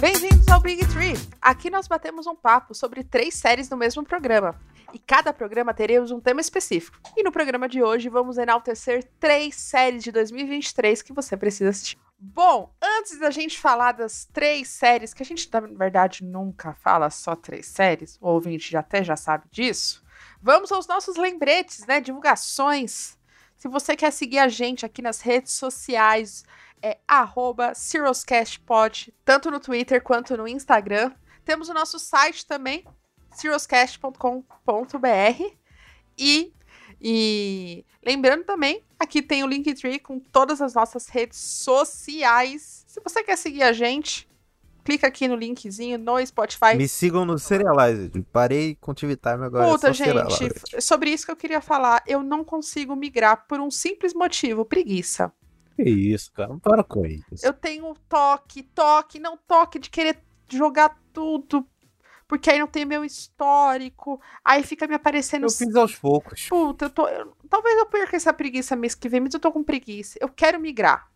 Bem-vindos ao Big Tree. Aqui nós batemos um papo sobre três séries no mesmo programa. E cada programa teremos um tema específico. E no programa de hoje vamos enaltecer três séries de 2023 que você precisa assistir. Bom, antes da gente falar das três séries, que a gente na verdade nunca fala só três séries, o ouvinte até já sabe disso, vamos aos nossos lembretes, né? Divulgações. Se você quer seguir a gente aqui nas redes sociais, é arroba CirrosCastPod, tanto no Twitter quanto no Instagram. Temos o nosso site também, cirroscast.com.br. E, e lembrando também, aqui tem o Linktree com todas as nossas redes sociais. Se você quer seguir a gente, clica aqui no linkzinho no Spotify. Me sigam no Serialized. Parei com o TV Time agora. Puta, é só gente, Serialized. sobre isso que eu queria falar. Eu não consigo migrar por um simples motivo, preguiça. Que isso, cara. Não para com isso. Eu tenho toque, toque, não toque de querer jogar tudo. Porque aí não tem meu histórico. Aí fica me aparecendo. Eu fiz aos poucos. Puta, eu tô. eu- talvez eu perca essa preguiça mês que vem, mas eu tô com preguiça. Eu quero migrar.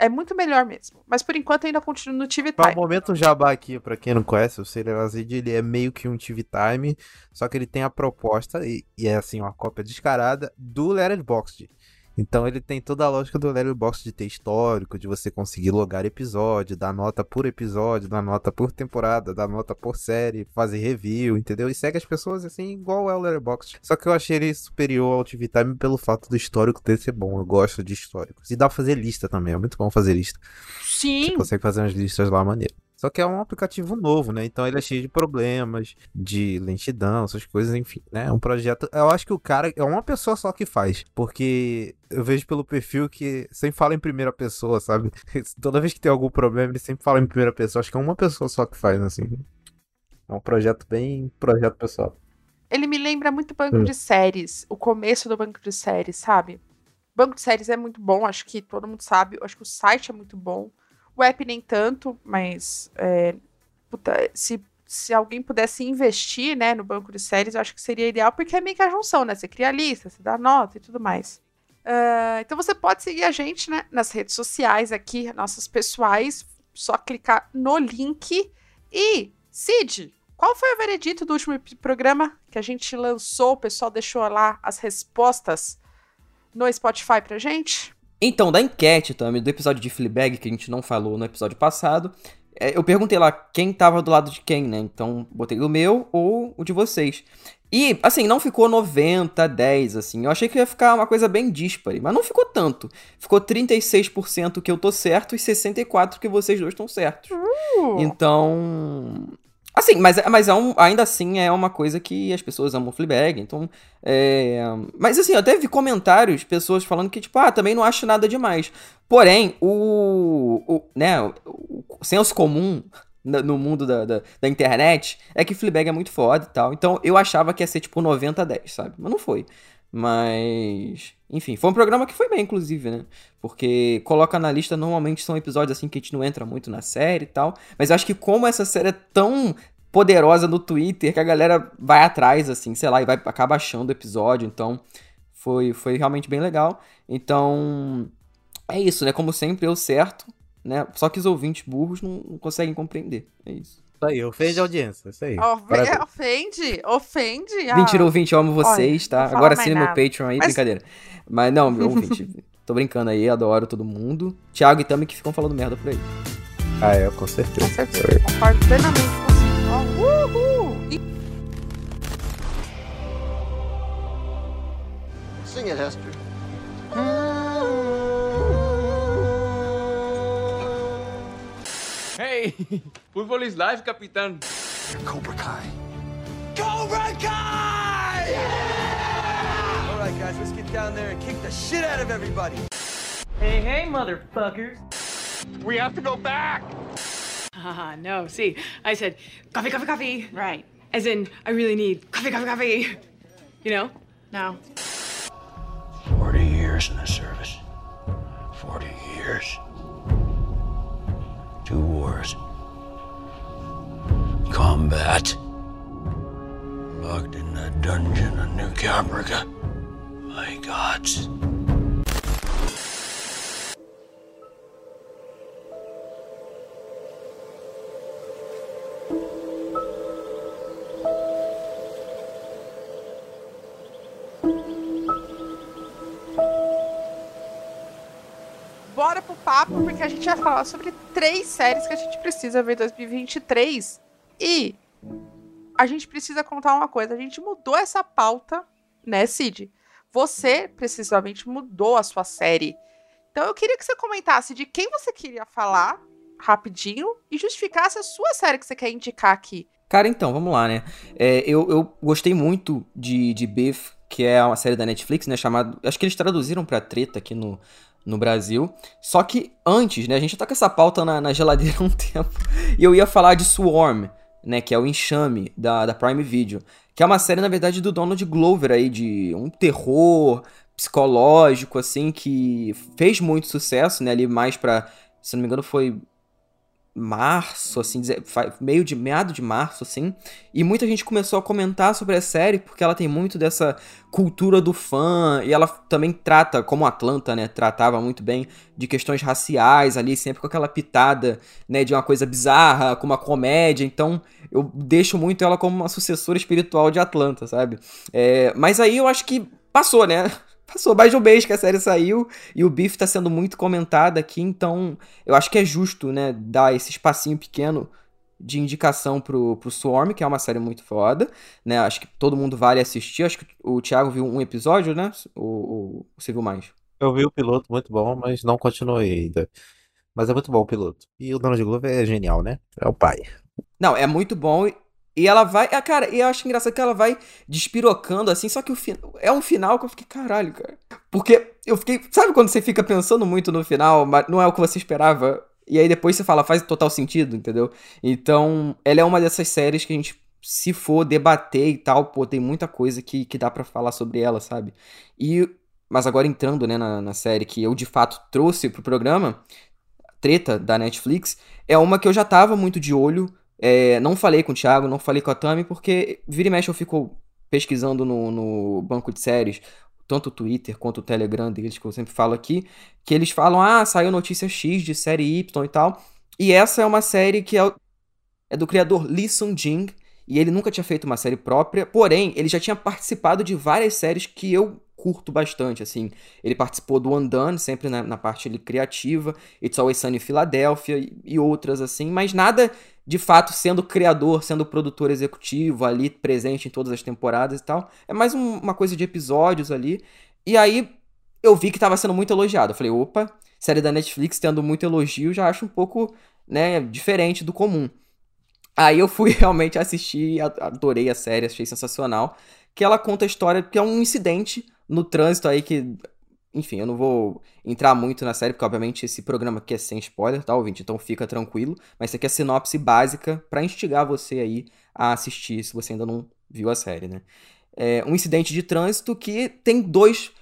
É muito melhor mesmo. Mas por enquanto ainda continuo no TV Pra Time. um momento jabá aqui, pra quem não conhece, o Serialized ele é meio que um TV Time, só que ele tem a proposta, e, e é assim, uma cópia descarada, do Letterboxd. Então ele tem toda a lógica do Letterboxd de ter histórico, de você conseguir logar episódio, dar nota por episódio, dar nota por temporada, dar nota por série, fazer review, entendeu? E segue as pessoas assim, igual é o Letterboxd. Só que eu achei ele superior ao TV Time pelo fato do histórico dele ser bom. Eu gosto de históricos. E dá pra fazer lista também, é muito bom fazer lista. Você Sim. consegue fazer umas listas lá maneiro. Só que é um aplicativo novo, né? Então ele é cheio de problemas, de lentidão, essas coisas, enfim, né? É um projeto. Eu acho que o cara é uma pessoa só que faz. Porque eu vejo pelo perfil que sempre fala em primeira pessoa, sabe? Toda vez que tem algum problema, ele sempre fala em primeira pessoa. Acho que é uma pessoa só que faz, assim. É um projeto bem projeto pessoal. Ele me lembra muito banco Hum. de séries. O começo do banco de séries, sabe? Banco de séries é muito bom, acho que todo mundo sabe. Acho que o site é muito bom. O app nem tanto, mas é, puta, se, se alguém pudesse investir né, no banco de séries, eu acho que seria ideal, porque é meio que a junção, né? Você cria a lista, você dá nota e tudo mais. Ah, então você pode seguir a gente né, nas redes sociais aqui, nossas pessoais. Só clicar no link. E, Cid, qual foi o veredito do último programa que a gente lançou? O pessoal deixou lá as respostas no Spotify pra gente? Então, da enquete também, do episódio de Fleabag, que a gente não falou no episódio passado, é, eu perguntei lá quem tava do lado de quem, né? Então, botei o meu ou o de vocês. E, assim, não ficou 90, 10, assim. Eu achei que ia ficar uma coisa bem díspare, mas não ficou tanto. Ficou 36% que eu tô certo e 64% que vocês dois estão certos. Uh, Então. Assim, mas, mas é um- ainda assim é uma coisa que as pessoas amam Fleabag, então. é, Mas assim, eu até vi comentários, pessoas falando que, tipo, ah, também não acho nada demais. Porém, o. o né, o, o senso comum no mundo da, da, da internet é que Fleabag é muito foda e tal. Então eu achava que ia ser tipo 90 a 10, sabe? Mas não foi. Mas. Enfim, foi um programa que foi bem, inclusive, né? Porque coloca na lista, normalmente são episódios assim que a gente não entra muito na série e tal. Mas eu acho que como essa série é tão poderosa no Twitter que a galera vai atrás, assim, sei lá, e vai acaba achando o episódio. Então, foi, foi realmente bem legal. Então, é isso, né? Como sempre, eu certo, né? Só que os ouvintes burros não, não conseguem compreender. É isso. Isso aí, ofende a audiência. Isso aí. Ofe- Parabéns. ofende, ofende. ah. Mentira, ouvinte, eu amo vocês, Olha, tá? Agora mais assine meu. Patreon aí, Mas- brincadeira. Mas não, meu ouvinte, tô brincando aí, adoro todo mundo. Thiago e Tami que ficam falando merda por aí. Ah, é, com certeza. Com certeza, concordo plenamente com você. Uhul! Sing it, Hester. Hey, fútbol is life, capitán. Cobra Kai. Cobra Kai! All right, guys, let's get down there and kick the shit out of everybody. Hey, hey, motherfuckers. We have to go back. Ah, no. See, I said coffee, coffee, coffee. Right. As in, I really need coffee, coffee, coffee. You know? No. 40 years in the service. 40 years. Two wars. Combat. Locked in the dungeon of New Caprica. My God. Bora pro papo, porque a gente vai falar sobre três séries que a gente precisa ver em 2023. E a gente precisa contar uma coisa. A gente mudou essa pauta, né, Cid? Você precisamente mudou a sua série. Então eu queria que você comentasse de quem você queria falar rapidinho e justificasse a sua série que você quer indicar aqui. Cara, então, vamos lá, né? É, eu, eu gostei muito de, de Beef, que é uma série da Netflix, né? Chamado. Acho que eles traduziram pra treta aqui no, no Brasil. Só que antes, né? A gente tá com essa pauta na, na geladeira há um tempo. E eu ia falar de Swarm, né? Que é o enxame da, da Prime Video. Que é uma série, na verdade, do Donald Glover aí, de um terror psicológico, assim, que fez muito sucesso, né? Ali mais pra. Se não me engano, foi março, assim, meio de meado de março, assim, e muita gente começou a comentar sobre a série porque ela tem muito dessa cultura do fã e ela também trata, como Atlanta, né, tratava muito bem de questões raciais ali, sempre com aquela pitada, né, de uma coisa bizarra, com uma comédia, então eu deixo muito ela como uma sucessora espiritual de Atlanta, sabe? É, mas aí eu acho que passou, né? Passou mais de um mês que a série saiu e o Biff tá sendo muito comentado aqui, então eu acho que é justo, né, dar esse espacinho pequeno de indicação pro, pro Swarm, que é uma série muito foda, né? Acho que todo mundo vale assistir. Acho que o Thiago viu um episódio, né? Ou, você viu mais? Eu vi o piloto, muito bom, mas não continuei ainda. Mas é muito bom o piloto. E o Donald Glover é genial, né? É o pai. Não, é muito bom e ela vai. Ah, cara, eu acho engraçado que ela vai despirocando assim, só que o final. É um final que eu fiquei, caralho, cara. Porque eu fiquei. Sabe quando você fica pensando muito no final, mas não é o que você esperava? E aí depois você fala, faz total sentido, entendeu? Então, ela é uma dessas séries que a gente, se for debater e tal, pô, tem muita coisa que, que dá para falar sobre ela, sabe? E. Mas agora entrando, né, na, na série que eu de fato trouxe pro programa, Treta, da Netflix, é uma que eu já tava muito de olho é, não falei com o Thiago, não falei com a Tami, porque vira e mexe eu fico pesquisando no, no banco de séries, tanto o Twitter quanto o Telegram deles, que eu sempre falo aqui, que eles falam, ah, saiu notícia X de série Y e tal. E essa é uma série que é, é do criador Lee Sung-jin, e ele nunca tinha feito uma série própria, porém, ele já tinha participado de várias séries que eu curto bastante, assim. Ele participou do Undone, sempre na, na parte ali, criativa, It's Always Sunny em Filadélfia e, e, outras, assim, mas nada de fato sendo criador, sendo produtor executivo, ali presente em todas as temporadas e tal. É mais um, uma coisa de episódios ali. E aí eu vi que estava sendo muito elogiado. Eu falei, opa, série da Netflix tendo muito elogio, já acho um pouco, né, diferente do comum. Aí eu fui realmente assistir, adorei a série, achei sensacional. Que ela conta a história, que é um incidente no trânsito aí que. Enfim, eu não vou entrar muito na série, porque obviamente esse programa aqui é sem spoiler, tá, ouvinte? Então fica tranquilo. Mas isso aqui é a sinopse básica para instigar você aí a assistir, se você ainda não viu a série, né? É um incidente de trânsito que tem dois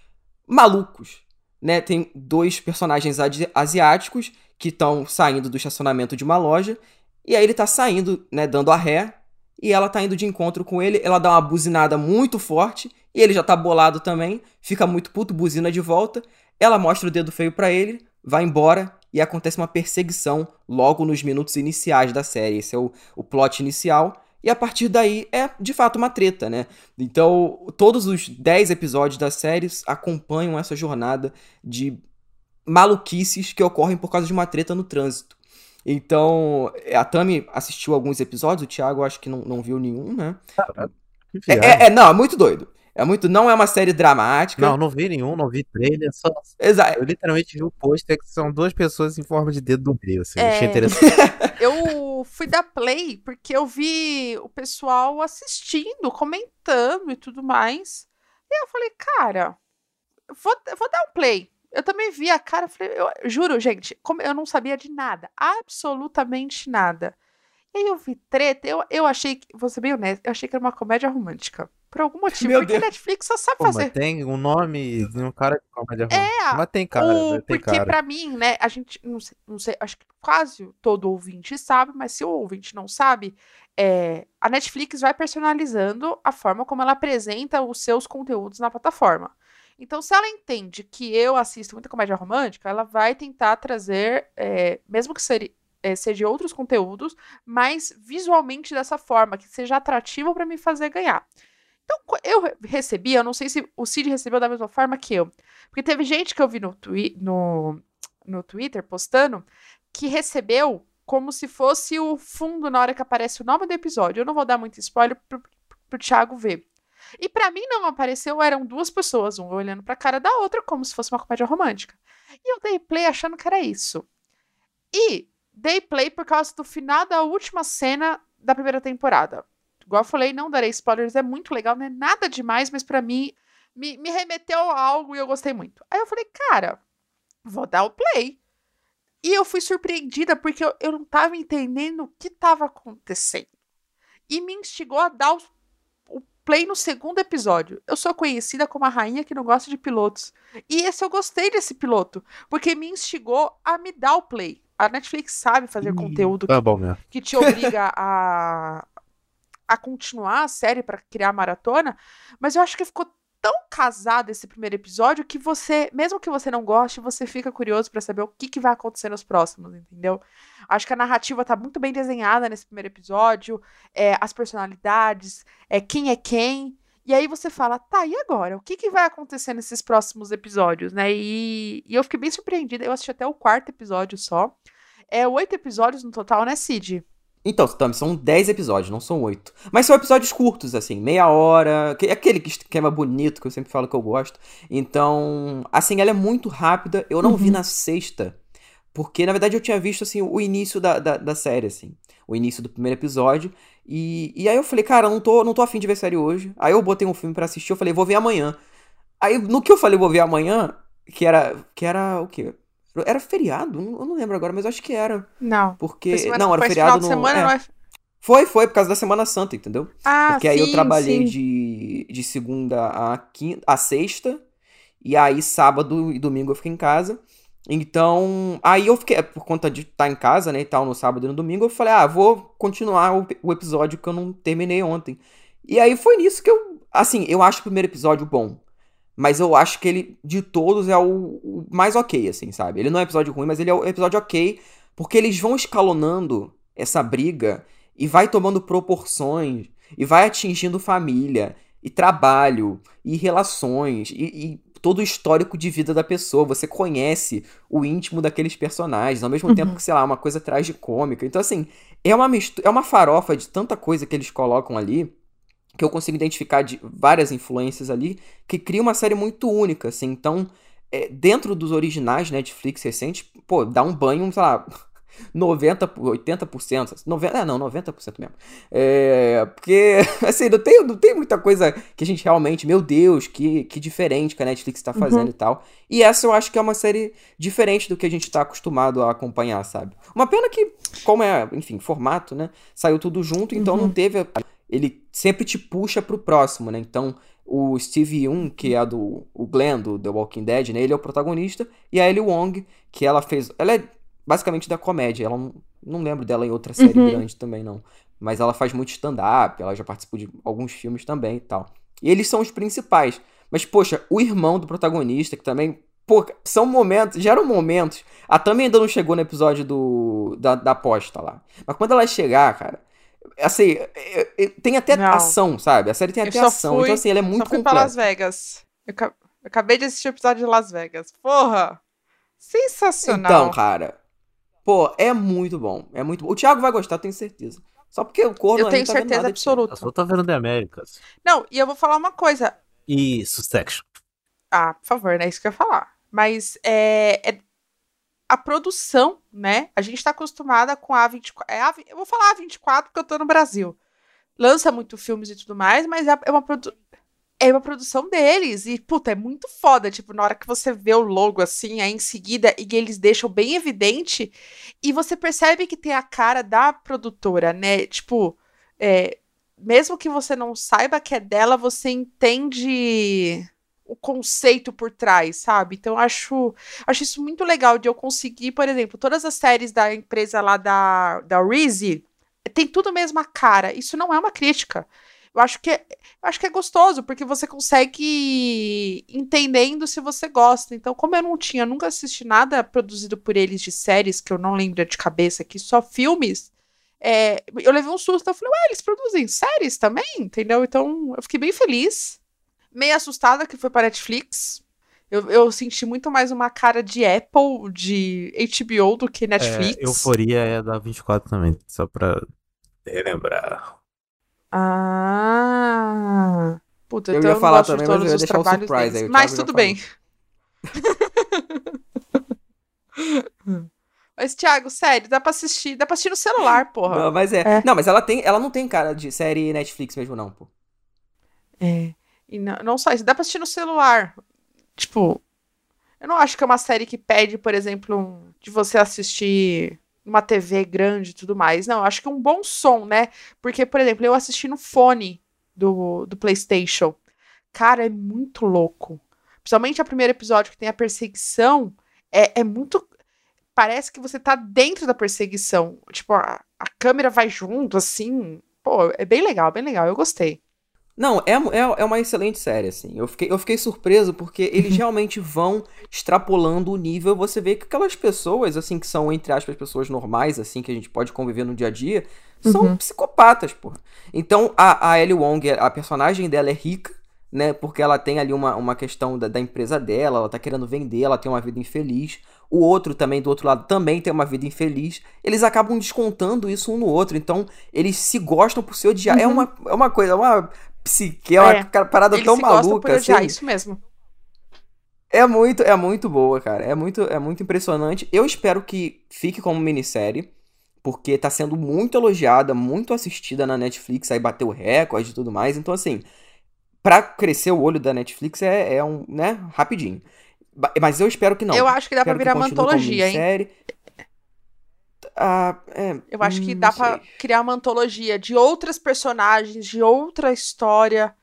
malucos, né? Tem dois personagens asiáticos que estão saindo do estacionamento de uma loja. E aí ele tá saindo, né, dando a ré, e ela tá indo de encontro com ele, ela dá uma buzinada muito forte, e ele já tá bolado também, fica muito puto, buzina de volta, ela mostra o dedo feio para ele, vai embora, e acontece uma perseguição logo nos minutos iniciais da série. Esse é o, o plot inicial. E a partir daí é de fato uma treta, né? Então, todos os 10 episódios da série acompanham essa jornada de maluquices que ocorrem por causa de uma treta no trânsito. Então, a Tami assistiu alguns episódios, o Thiago acho que não, não viu nenhum, né? é, é, é, não, é muito doido. É muito, não é uma série dramática. Não, não vi nenhum, não vi trailer, só. Exato. Eu literalmente vi o pôster que são duas pessoas em forma de dedo do meio, assim. É... Achei interessante. eu fui da Play porque eu vi o pessoal assistindo, comentando e tudo mais. E eu falei, cara, vou, vou dar um play. Eu também vi a cara, falei, eu juro, gente, como eu não sabia de nada, absolutamente nada. E aí eu vi treta, eu, eu achei que, vou ser bem honesto, eu achei que era uma comédia romântica. Por algum motivo, Meu porque Deus. Netflix só sabe Pô, fazer. mas tem um nome de um cara de comédia É, romântica. Mas tem cara, o- né? tem porque cara. pra mim, né, a gente, não sei, não sei, acho que quase todo ouvinte sabe, mas se o ouvinte não sabe, é, a Netflix vai personalizando a forma como ela apresenta os seus conteúdos na plataforma. Então, se ela entende que eu assisto muita comédia romântica, ela vai tentar trazer, é, mesmo que seja, é, seja outros conteúdos, mas visualmente dessa forma, que seja atrativo pra me fazer ganhar. Então, eu re- recebi, eu não sei se o Cid recebeu da mesma forma que eu. Porque teve gente que eu vi no, twi no, no Twitter postando que recebeu como se fosse o fundo na hora que aparece o nome do episódio. Eu não vou dar muito spoiler pro, pro Thiago ver. E para mim não apareceu, eram duas pessoas, uma olhando pra cara da outra, como se fosse uma comédia romântica. E eu dei play achando que era isso. E dei play por causa do final da última cena da primeira temporada. Igual eu falei, não darei spoilers, é muito legal, não é nada demais, mas para mim me, me remeteu a algo e eu gostei muito. Aí eu falei, cara, vou dar o play. E eu fui surpreendida porque eu, eu não tava entendendo o que tava acontecendo. E me instigou a dar o play no segundo episódio. Eu sou conhecida como a rainha que não gosta de pilotos. E esse eu gostei desse piloto, porque me instigou a me dar o play. A Netflix sabe fazer conteúdo Tá bom mesmo. que te obriga a, a continuar a série para criar a maratona, mas eu acho que ficou tão casado esse primeiro episódio que você, mesmo que você não goste, você fica curioso para saber o que, que vai acontecer nos próximos, entendeu? Acho que a narrativa tá muito bem desenhada nesse primeiro episódio, é, as personalidades, é, quem é quem. E aí você fala, tá, e agora? O que, que vai acontecer nesses próximos episódios, né? E, e eu fiquei bem surpreendida, eu assisti até o quarto episódio só. É oito episódios no total, né, Cid? Então, Tami, são 10 episódios, não são 8. Mas são episódios curtos, assim, meia hora. que- Aquele esquema bonito que eu sempre falo que eu gosto. Então, assim, ela é muito rápida. Eu não vi na sexta. Porque, na verdade, eu tinha visto, assim, o início da, da, da série, assim. O início do primeiro episódio. E, e aí eu falei, cara, não tô, não tô afim de ver série hoje. Aí eu botei um filme pra assistir, eu falei, vou ver amanhã. Aí, no que eu falei, vou ver amanhã, que era. Que era o quê? Era feriado? Eu não lembro agora, mas acho que era. Não. Porque. Semana- não, era feriado no. semana, é. não é? Foi, foi, por causa da Semana Santa, entendeu? Ah, Porque aí eu sim, trabalhei sim. de, de segunda a, quinta, a sexta, e aí sábado e domingo eu fiquei em casa. Então, aí eu fiquei, por conta de estar em casa, né, e tal, no sábado e no domingo, eu falei, ah, vou continuar o, o episódio que eu não terminei ontem. E aí foi nisso que eu, assim, eu acho o primeiro episódio bom. Mas eu acho que ele, de todos, é o, o mais ok, assim, sabe? Ele não é um episódio ruim, mas ele é o episódio ok, porque eles vão escalonando essa briga e vai tomando proporções, e vai atingindo família, e trabalho, e relações, e, e todo o histórico de vida da pessoa. Você conhece o íntimo daqueles personagens, ao mesmo Uhum. tempo que, sei lá, uma coisa tragicômica. Então, assim, é uma, mistu- é uma farofa de tanta coisa que eles colocam ali que eu consigo identificar de várias influências ali, que cria uma série muito única, assim. Então, é, dentro dos originais Netflix recentes, pô, dá um banho, sei lá, 90, 80%, 90, é, não, 90% mesmo. É, porque, assim, não tem, não tem muita coisa que a gente realmente, meu Deus, que, que diferente que a Netflix tá fazendo Uhum. e tal. E essa eu acho que é uma série diferente do que a gente tá acostumado a acompanhar, sabe? Uma pena que, como é, enfim, formato, né, saiu tudo junto, então Uhum. não teve... a- Ele sempre te puxa pro próximo, né? Então, o Steve Young, que é do o Glenn do The Walking Dead, né? Ele é o protagonista. E a Ellie Wong, que ela fez. Ela é basicamente da comédia. Ela não, não lembro dela em outra série Uhum. grande também, não. Mas ela faz muito stand-up, ela já participou de alguns filmes também e tal. E eles são os principais. Mas, poxa, o irmão do protagonista, que também. Pô, são momentos, geram momentos. A Tami ainda não chegou no episódio do, da, da aposta lá. Mas quando ela chegar, cara. Assim, é- é- tem até Não. ação, sabe? A série tem até ação. fui- então, assim, ela é muito Só fui pra completa. Las Vegas. Eu, ca- eu acabei de assistir o episódio de Las Vegas. Porra! Sensacional. Então, cara. Pô, é muito bom. É muito bom. O Thiago vai gostar, tenho certeza. Só porque o corno eu tenho não tá vendo certeza nada absoluta. Eu só tô vendo The Americas. Não, e eu vou falar uma coisa. E Succession. Ah, por favor, não é isso que eu ia falar. Mas é, é a produção, né? A gente tá acostumada com a 24. É a, eu vou falar a 24 porque eu tô no Brasil. Lança muito filmes e tudo mais, mas é, é uma produ- é uma produção deles. E, puta, é muito foda. Tipo, na hora que você vê o logo assim, aí em seguida, e eles deixam bem evidente, e você percebe que tem a cara da produtora, né? Tipo, é, mesmo que você não saiba que é dela, você entende o conceito por trás, sabe? Então eu acho, acho isso muito legal de eu conseguir, por exemplo, todas as séries da empresa lá da, da Reezy tem tudo a mesma cara. Isso não é uma crítica. Eu acho que é, eu acho que é gostoso, porque você consegue entendendo se você gosta. Então, como eu não tinha nunca assisti nada produzido por eles de séries, que eu não lembro de cabeça aqui, só filmes, é, eu levei um susto. Eu falei, ué, eles produzem séries também? Entendeu? Então, eu fiquei bem feliz. Meio assustada que foi para Netflix. Eu, eu senti muito mais uma cara de Apple, de HBO do que Netflix. É, Euforia é da 24 também, só pra relembrar. Ah. Puta, Eu então ia não falar gosto também, de mas todos eu ia os deixar o trabalhos surprise deles. aí, Mas tudo bem. Mas, Thiago, sério, dá pra assistir. Dá pra assistir no celular, porra. Não, mas é. É. Não, mas ela tem, ela não tem cara de série Netflix mesmo, não, pô. É. E não, não só isso, dá pra assistir no celular. Tipo, eu não acho que é uma série que pede, por exemplo, um- de você assistir numa TV grande e tudo mais. Não, acho que é um bom som, né? Porque, por exemplo, eu assisti no fone do, do PlayStation. Cara, é muito louco. Principalmente o primeiro episódio que tem a perseguição. É, é muito. Parece que você tá dentro da perseguição. Tipo, a, a câmera vai junto, assim. Pô, é bem legal, bem legal. Eu gostei. Não, é, é, é uma excelente série, assim. Eu fiquei, eu fiquei surpreso porque eles realmente vão extrapolando o nível. Você vê que aquelas pessoas, assim, que são, entre aspas, pessoas normais, assim, que a gente pode conviver no dia a dia, são Uhum. psicopatas, porra. Então, a, a Ellie Wong, a personagem dela é rica, né? Porque ela tem ali uma, uma questão da, da empresa dela, ela tá querendo vender, ela tem uma vida infeliz. O outro também, do outro lado, também tem uma vida infeliz. Eles acabam descontando isso um no outro. Então, eles se gostam por se odiar. É, Uhum. uma, é uma coisa, é uma psique, é uma É, parada Eles tão se maluca, assim. isso mesmo. É muito, é muito boa, cara. É muito, é muito impressionante. Eu espero que fique como minissérie, porque tá sendo muito elogiada, muito assistida na Netflix, aí bateu recorde e tudo mais. Então, assim, pra crescer o olho da Netflix é, é um, né, rapidinho. Mas eu espero que não. Eu acho que dá pra Espero virar uma antologia, hein? Ah, é, Eu acho que hum, dá sei. criar uma antologia de outras personagens, de outra história.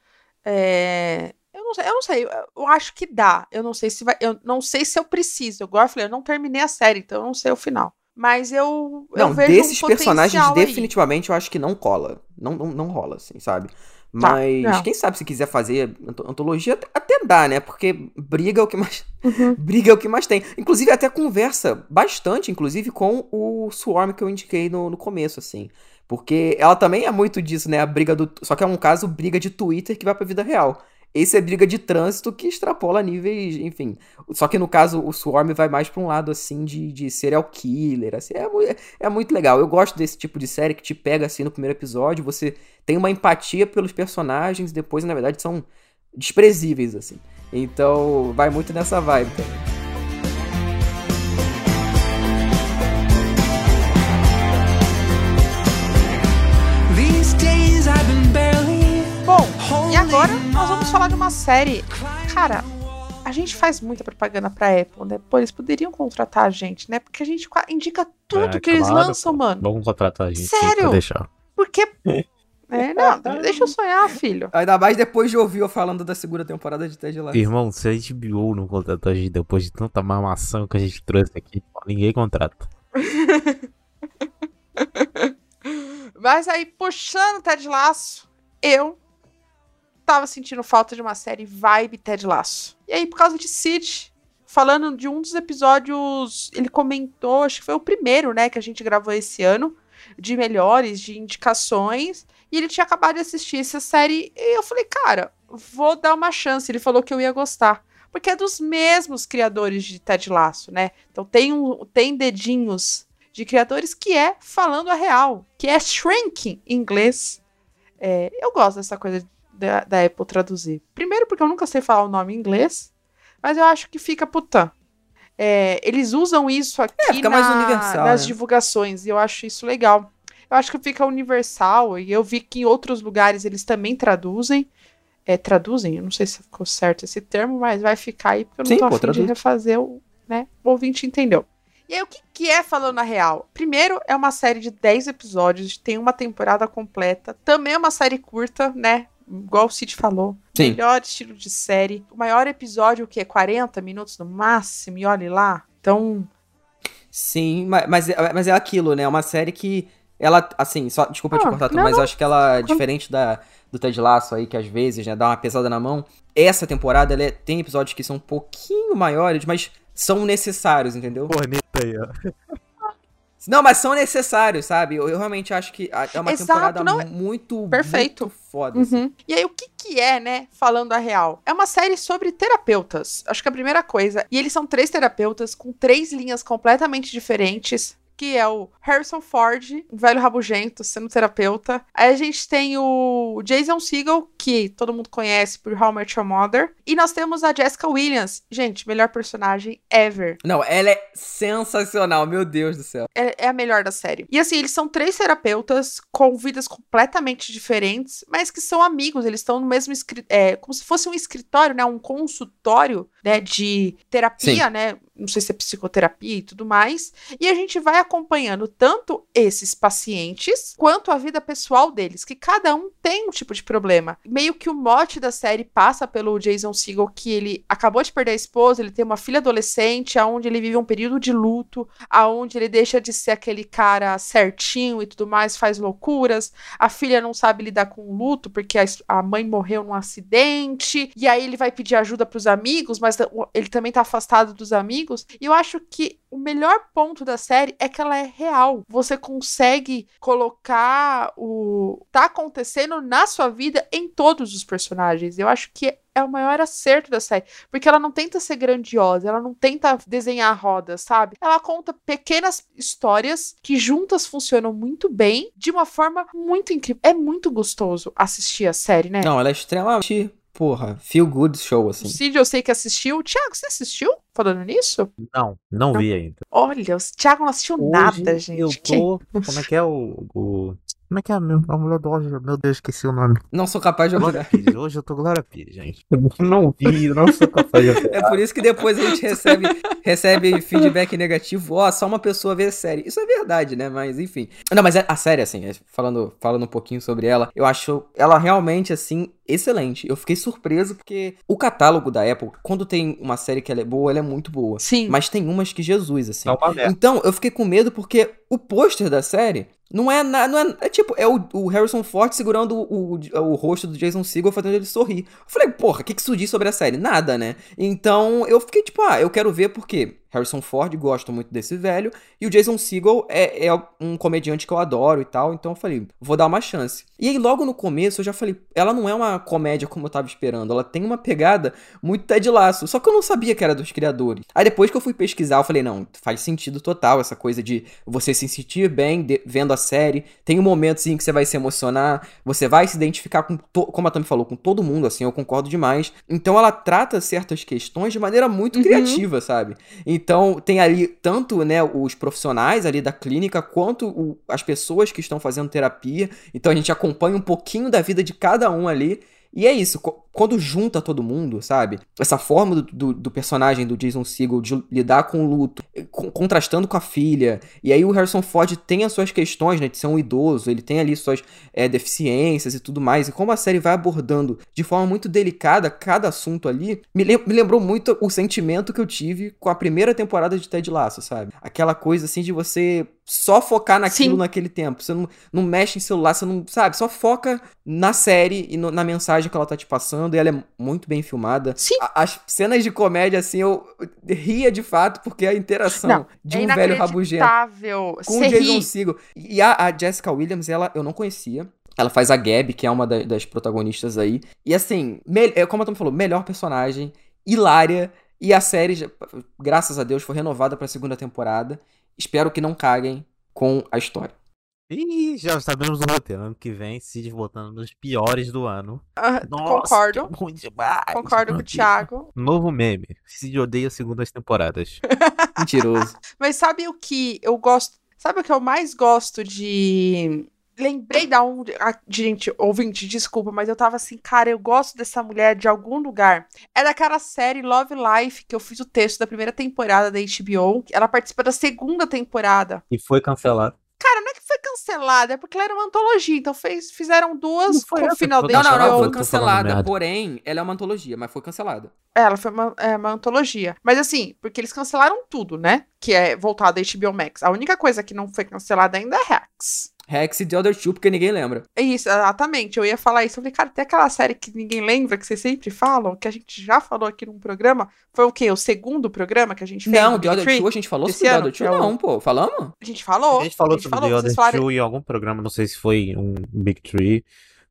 É, Eu não sei, eu não sei, eu acho que dá. Eu não sei se vai, eu não sei se eu preciso. Agora eu falei, eu não terminei a série, então eu não sei o final. Mas eu, eu Não, vejo desses um personagens, aí. definitivamente, eu acho que não cola. Não, não, não rola, assim, sabe? Tá, Mas não. quem sabe se quiser fazer anto- antologia, até- até dá, né? Porque briga é o que mais. Uhum. briga é o que mais tem. Inclusive, até conversa bastante, inclusive, com o Swarm que eu indiquei no, no começo, assim. Porque ela também é muito disso, né? A briga do. Só que é um caso briga de Twitter que vai pra vida real. Esse é briga de trânsito que extrapola níveis, enfim. Só que no caso, o Swarm vai mais pra um lado, assim, de, de serial killer, assim. É, é muito legal. Eu gosto desse tipo de série que te pega, assim, no primeiro episódio. Você tem uma empatia pelos personagens, depois, na verdade, são desprezíveis, assim. Então, vai muito nessa vibe também. Uma série. Cara, a gente faz muita propaganda pra Apple, né? Pô, eles poderiam contratar a gente, né? Porque a gente indica tudo É, que eles claro, lançam, pô. mano. Vamos contratar a gente. Sério? Deixar. Porque. É, não, deixa eu sonhar, filho. Ainda mais depois de ouvir eu falando da segunda temporada de Ted Lasso. Irmão, se a HBO não contratar a gente depois de tanta mamação que a gente trouxe aqui, ninguém contrata. Mas aí, puxando Ted Laço, eu tava sentindo falta de uma série vibe Ted Laço. E aí, por causa de Sid, falando de um dos episódios, ele comentou, acho que foi o primeiro, né, que a gente gravou esse ano, de melhores, de indicações, e ele tinha acabado de assistir essa série, e eu falei, cara, vou dar uma chance. Ele falou que eu ia gostar. Porque é dos mesmos criadores de Ted Laço, né? Então tem, um, tem dedinhos de criadores que é falando a real, que é shrinking em inglês. É, eu gosto dessa coisa da, da Apple traduzir. Primeiro porque eu nunca sei falar o nome em inglês, mas eu acho que fica putã. É, eles usam isso aqui É, fica mais na- nas né? divulgações e eu acho isso legal. Eu acho que fica universal e eu vi que em outros lugares eles também traduzem. É, traduzem, eu não sei se ficou certo esse termo, mas vai ficar aí porque eu não Sim, tô pô, afim de traduz. refazer o, né? O ouvinte entendeu. E aí, o que, que é Falando a Real? Primeiro, é uma série de 10 episódios, tem uma temporada completa. Também é uma série curta, né? Igual o Cid falou. Sim. Melhor estilo de série. O maior episódio, o quê? 40 minutos no máximo? E olhe lá. Então, Sim, ma- mas, é- mas é aquilo, né? É uma série que ela, assim, só, desculpa te Ah, cortar, tudo, não, mas não. eu acho que ela, diferente da, do Ted Lasso aí, que às vezes, né, dá uma pesada na mão, essa temporada, ela é- tem episódios que são um pouquinho maiores, mas são necessários, entendeu? Corneta aí, ó. Não, mas são necessários, sabe? Eu, eu realmente acho que é uma Exato, temporada não, é- muito, Perfeito. muito foda. assim. Uhum. E aí, o que que é, né, falando a real? É uma série sobre terapeutas. Acho que é a primeira coisa. E eles são três terapeutas com três linhas completamente diferentes. Que é o Harrison Ford, um velho rabugento, sendo terapeuta. Aí a gente tem o Jason Segel, que todo mundo conhece por How I Met Your Mother. E nós temos a Jessica Williams. Gente, melhor personagem ever. Não, ela é sensacional, meu Deus do céu. É, é a melhor da série. E assim, eles são três terapeutas com vidas completamente diferentes, mas que são amigos. Eles estão no mesmo é, como se fosse um escritório, né? Um consultório, né? De terapia, né? Não sei se é psicoterapia e tudo mais. E a gente vai acompanhando tanto esses pacientes quanto a vida pessoal deles, que cada um tem um tipo de problema. Meio que o mote da série passa pelo Jason Segel, que ele acabou de perder a esposa, ele tem uma filha adolescente, aonde ele vive um período de luto, aonde ele deixa de ser aquele cara certinho e tudo mais, faz loucuras. A filha não sabe lidar com o luto porque a, a mãe morreu num acidente, e aí ele vai pedir ajuda pros amigos, mas o- ele também tá afastado dos amigos. E eu acho que o melhor ponto da série é que ela é real. Você consegue colocar o tá acontecendo na sua vida em todos os personagens. Eu acho que é o maior acerto da série, porque ela não tenta ser grandiosa, ela não tenta desenhar rodas, sabe? Ela conta pequenas histórias que juntas funcionam muito bem, de uma forma muito incrível. É muito gostoso assistir a série, né? Não, ela é extremamente, porra, feel good show, O assim. Cid eu sei que assistiu. Thiago, você assistiu? Falando nisso? Não, não vi ainda. Olha, o Thiago não assistiu Hoje nada, gente. Eu tô. Como é que é o. o- Como é que é a, a mulher do Oscar? Meu Deus, esqueci o nome. Não sou capaz de. Pires. Hoje eu tô Glória Pires, gente. Eu não vi, não sou capaz de. É por isso que depois a gente recebe, recebe feedback negativo. Ó, só uma pessoa vê a série. Isso é verdade, né? Mas enfim. Não, mas é- a série, assim, é, falando, falando um pouquinho sobre ela, eu acho ela realmente, assim, excelente. Eu fiquei surpreso porque o catálogo da Apple, quando tem uma série que ela é boa, ela é muito boa. Sim. Mas tem umas que Jesus, assim. É uma merda. Então, eu fiquei com medo porque o pôster da série não é nada. Não é, é tipo, é o, o Harrison Ford segurando o, o, o rosto do Jason Segel fazendo ele sorrir. Eu falei, porra, o que, que isso diz sobre a série? Nada, né? Então eu fiquei tipo, ah, eu quero ver porque Harrison Ford, gosto muito desse velho, e o Jason Segel é, é um comediante que eu adoro e tal, então eu falei, vou dar uma chance. E aí logo no começo eu já falei, ela não é uma comédia como eu tava esperando, ela tem uma pegada muito Ted Laço, só que eu não sabia que era dos criadores. Aí depois que eu fui pesquisar, eu falei, não, faz sentido total essa coisa de você se sentir bem de- vendo a série, tem um momento sim que você vai se emocionar, você vai se identificar com, como a Tami falou, com todo mundo, assim, eu concordo demais. Então ela trata certas questões de maneira muito Uhum. criativa, sabe? Então tem ali tanto, né, os profissionais ali da clínica, quanto o- as pessoas que estão fazendo terapia. Então a gente acompanha um pouquinho da vida de cada um ali. E é isso, quando junta todo mundo, sabe? Essa forma do, do, do personagem do Jason Segel de lidar com o luto, con- contrastando com a filha. E aí o Harrison Ford tem as suas questões, né? De ser um idoso, ele tem ali suas eh, deficiências e tudo mais. E como a série vai abordando de forma muito delicada cada assunto ali, me, lem- me lembrou muito o sentimento que eu tive com a primeira temporada de Ted Lasso, sabe? Aquela coisa assim de você só focar naquilo Sim. naquele tempo. Você não, não mexe em celular, você não, sabe? Só foca na série e no- na mensagem que ela tá te passando. E ela é muito bem filmada. Sim. A- as cenas de comédia, assim, eu ria de fato, porque a interação Não, de é um velho rabugento com o Jason. Segel. E a, a Jessica Williams, ela eu não conhecia. Ela faz a Gabi, que é uma da- das protagonistas aí. E assim, me- é como a Tom falou, melhor personagem, hilária. E a série, graças a Deus, foi renovada pra segunda temporada. Espero que não caguem com a história. Ih, já sabemos o roteiro. Ano que vem, Cid voltando nos piores do ano. Ah, Nossa, concordo. que ruim demais. Concordo com o Thiago. Novo meme. Cid odeia segundas temporadas. Mentiroso. Mas sabe o que eu gosto? Sabe o que eu mais gosto de. Lembrei da onde. Ah, gente, ouvinte, desculpa, mas eu tava assim, cara, eu gosto dessa mulher de algum lugar. É daquela série Love Life que eu fiz o texto da primeira temporada da HBO. Ela participa da segunda temporada. E foi cancelado. Cara, não é que foi cancelada, é porque ela era uma antologia. Então fez, fizeram duas Não foi com o final da Não, não, não, foi cancelada. Porém, ela é uma antologia, mas foi cancelada. É, Ela foi uma, é, uma antologia. Mas assim, porque eles cancelaram tudo, né? Que é voltado da HBO Max. A única coisa que não foi cancelada ainda é Hacks. Rex e The Other Two, porque ninguém lembra. É isso, exatamente. Eu ia falar isso. Eu falei, cara, tem aquela série que ninguém lembra, que vocês sempre falam, que a gente já falou aqui num programa. Foi o quê? O segundo programa que a gente fez? Não, The Other? Two, a gente falou Esse sobre The ano, Other Two? é Não, pô, falamos? A gente falou. A gente falou a gente sobre falou, The Other falaram- Two em algum programa, não sei se foi um Big Tree.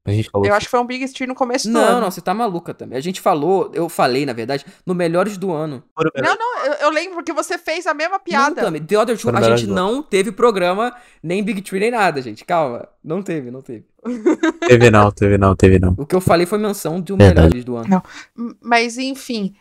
A gente falou Eu acho que foi um Big Tree no começo do Não, ano. não, você tá maluca também. A gente falou, eu falei, na verdade, no Melhores do Ano. Não, não, eu, eu lembro porque você fez a mesma Não, piada. Tami, The Other Two, a Melhores gente do não teve programa, nem Big Tree, nem nada, gente. Calma. Não teve, não teve. Teve não, teve não, teve não. O que eu falei foi menção de um Verdade. Melhores do Ano. M- Mas enfim.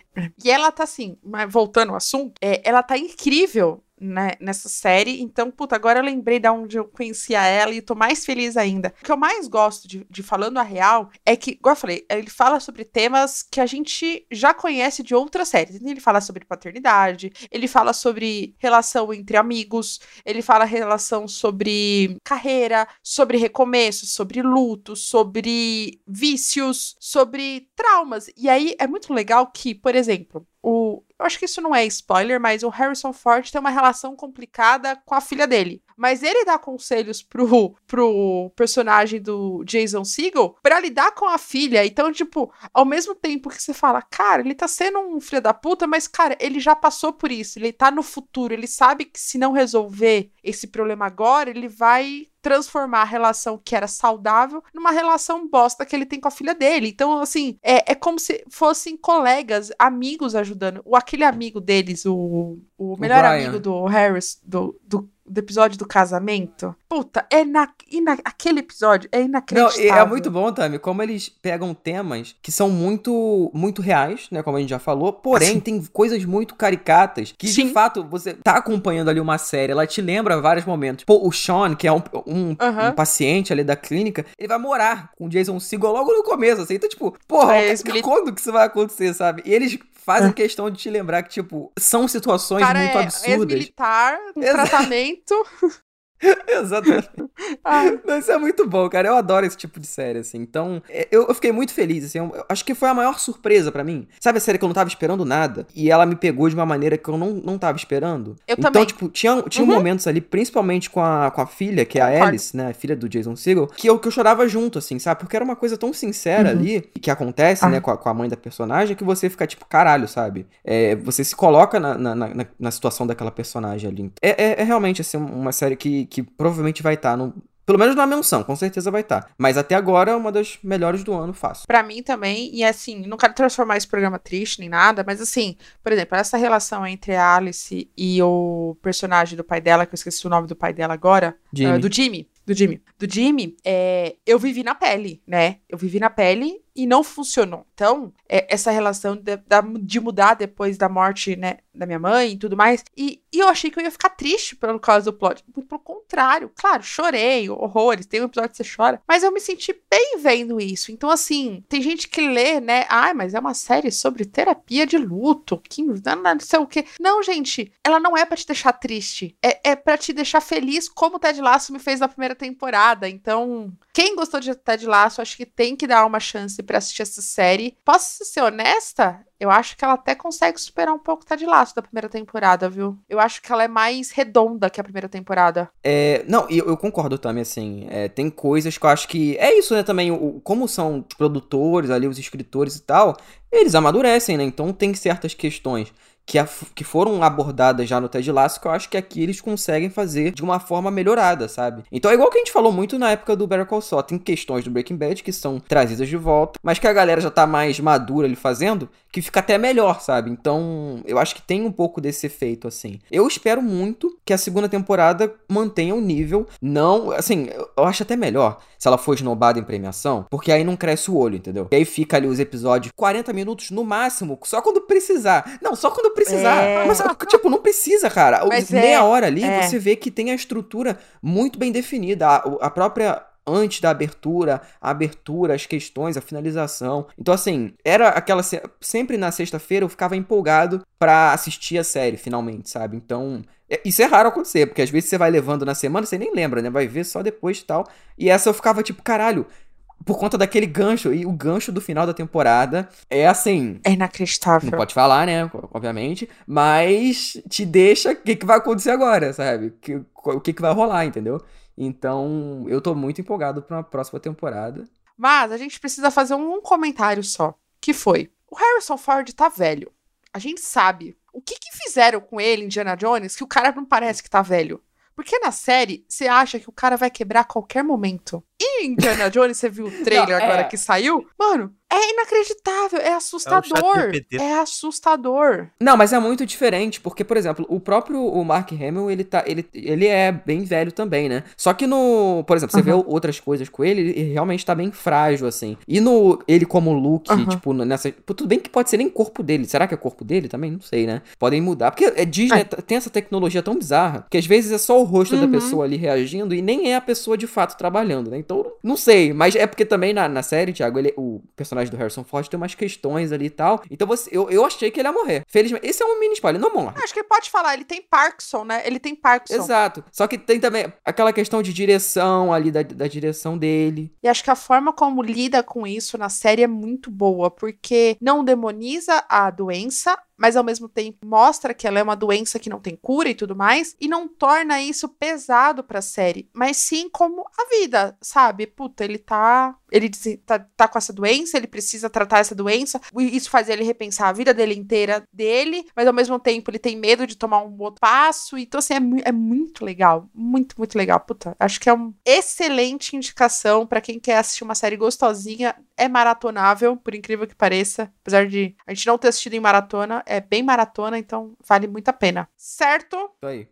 E ela tá assim, mas voltando ao assunto, é, ela tá incrível né, nessa série. Então, puta, agora eu lembrei de onde eu conhecia ela e tô mais feliz ainda. O que eu mais gosto de, de Falando a Real é que, igual eu falei, ele fala sobre temas que a gente já conhece de outras séries. Ele fala sobre paternidade, ele fala sobre relação entre amigos, ele fala relação sobre carreira, sobre recomeço, sobre luto, sobre vícios, sobre traumas. E aí é muito legal que, por exemplo, o. Eu acho que isso não é spoiler, mas o Harrison Ford tem uma relação complicada com a filha dele. Mas ele dá conselhos pro, pro personagem do Jason Segel pra lidar com a filha. Então, tipo, ao mesmo tempo que você fala, cara, ele tá sendo um filho da puta, mas, cara, ele já passou por isso, ele tá no futuro, ele sabe que se não resolver esse problema agora, ele vai transformar a relação que era saudável numa relação bosta que ele tem com a filha dele. Então, assim, é, é como se fossem colegas, amigos ajudando. O, aquele amigo deles, o, o melhor Brian. amigo do Harris, do, do, do episódio do casamento. Puta, é na, ina, aquele episódio é Não, inacreditável. e é muito bom, Tami, como eles pegam temas que são muito muito reais, né, como a gente já falou, porém Sim. tem coisas muito caricatas que Sim. de fato você tá acompanhando ali uma série, ela te lembra vários momentos. Pô, o Sean, que é um, um, Aham. um paciente ali da clínica, ele vai morar com o Jason Segel logo no começo, assim, então tipo, porra, É, quando que isso vai acontecer, sabe? E eles fazem questão de te lembrar que, tipo, são situações cara muito é absurdas. ex-militar, um Exato. tratamento. Exatamente. Ah, Não, isso é muito bom, cara. Eu adoro esse tipo de série, assim. Então, é, eu, eu fiquei muito feliz, assim. Eu, eu acho que foi a maior surpresa pra mim. Sabe a série que eu não tava esperando nada? E ela me pegou de uma maneira que eu não, não tava esperando? Eu então, também. tipo, tinha, tinha Uhum. momentos ali, principalmente com a, com a filha, que é a. Alice, né? A filha do Jason Segel, que eu, que eu chorava junto, assim, sabe? Porque era uma coisa tão sincera Uhum. ali, que acontece, Ah. né, com a, com a mãe da personagem, que você fica, tipo, caralho, sabe? É, você se coloca na, na, na, na situação daquela personagem ali. É, é, é realmente, assim, uma série que, que provavelmente vai estar no. Pelo menos na menção, com certeza vai estar. Mas até agora é uma das melhores do ano, fácil. Pra mim também, e assim, não quero transformar esse programa triste nem nada, mas assim, por exemplo, essa relação entre a Alice e o personagem do pai dela, que eu esqueci o nome do pai dela agora, Jimmy. ah, do Jimmy. Do Jimmy. Do Jimmy, é, eu vivi na pele, né? Eu vivi na pele e não funcionou. Então, é, essa relação de, de mudar depois da morte, né, da minha mãe e tudo mais. E, e eu achei que eu ia ficar triste pelo causa do plot. Muito pelo contrário. Claro, chorei, horrores. Tem um episódio que você chora. Mas eu me senti bem vendo isso. Então, assim, tem gente que lê, né? Ai, mas é uma série sobre terapia de luto. Que não sei o quê. Não, gente, ela não é pra te deixar triste. É, é para te deixar feliz, como o Ted Lasso me fez na primeira temporada. Então, quem gostou de Ted Lasso, acho que tem que dar uma chance pra assistir essa série. Posso ser honesta? Eu acho que ela até consegue superar um pouco Ted Lasso da primeira temporada, viu? Eu acho que ela é mais redonda que a primeira temporada. É, não, eu, eu concordo também, assim. é, tem coisas que eu acho que. É isso, né, também. o- como são os produtores ali, os escritores e tal, eles amadurecem, né? Então tem certas questões que, a- que foram abordadas já no Ted Lasso que eu acho que aqui eles conseguem fazer de uma forma melhorada, sabe? Então é igual que a gente falou muito na época do Better Call Saul. Tem questões do Breaking Bad que são trazidas de volta, mas que a galera já tá mais madura ali fazendo, que fica até melhor, sabe? Então eu acho que tem um pouco desse efeito, assim. Eu espero muito que a segunda temporada mantenha o nível. Não, assim, eu- acho até melhor se ela for esnobada em premiação, porque aí não cresce o olho, entendeu? E aí fica ali os episódios 40 minutos no máximo, só quando precisar. Não, só quando precisar. É. Mas, tipo, não precisa, cara. Mas Meia é, hora ali, é. você vê que tem a estrutura muito bem definida. A, a própria antes da abertura, a abertura, as questões, a finalização. Então, assim, era aquela. se- Sempre na sexta-feira eu ficava empolgado pra assistir a série, finalmente, sabe? Então. é- Isso é raro acontecer, porque às vezes você vai levando na semana, você nem lembra, né? Vai ver só depois e tal. E essa eu ficava tipo, caralho, por conta daquele gancho. E o gancho do final da temporada é assim. É inacreditável. Não pode falar, né? Obviamente. Mas te deixa o que, que vai acontecer agora, sabe? Que- O que, que vai rolar, entendeu? Então, eu tô muito empolgado pra uma próxima temporada. Mas a gente precisa fazer um comentário só. Que foi: o Harrison Ford tá velho. A gente sabe. O que, que fizeram com ele, Indiana Jones, que o cara não parece que tá velho? Porque na série, você acha que o cara vai quebrar a qualquer momento. E Indiana Jones, você viu o trailer Não, agora é. que saiu? Mano, é inacreditável, é assustador. GPT. É assustador. Não, mas é muito diferente, porque, por exemplo, o próprio o Mark Hamill, ele, tá, ele, ele é bem velho também, né? Só que no. Por exemplo, você vê Aham. outras coisas com ele, ele realmente tá bem frágil, assim. E no. Ele como Luke, Aham. tipo, nessa. Tudo bem que pode ser nem corpo dele. Será que é corpo dele também? Não sei, né? Podem mudar. Porque é Disney É. t- tem essa tecnologia tão bizarra que às vezes é só o rosto da Uhum. pessoa ali reagindo e nem é a pessoa de fato trabalhando, né? Então, não sei. Mas é porque também na, na série, Thiago, ele, o personagem do Harrison Ford tem umas questões ali e tal. Então você, eu, eu achei que ele ia morrer. Felizmente. Esse é um mini spoiler, não morre. Acho que ele pode falar, ele tem Parkinson, né? Ele tem Parkinson. Exato. Só que tem também aquela questão de direção ali, da, da direção dele. E acho que a forma como lida com isso na série é muito boa, porque não demoniza a doença, mas ao mesmo tempo mostra que ela é uma doença que não tem cura e tudo mais, e não torna isso pesado pra série, mas sim como a vida, sabe? Puta, ele tá. Ele tá, tá com essa doença, ele precisa tratar essa doença, isso faz ele repensar a vida dele inteira dele, mas ao mesmo tempo ele tem medo de tomar um outro passo, então assim, é, é muito legal, muito, muito legal. Puta, acho que é uma excelente indicação pra quem quer assistir uma série gostosinha, é maratonável, por incrível que pareça, apesar de a gente não ter assistido em maratona, é bem maratona, então vale muito a pena. Certo? Isso aí.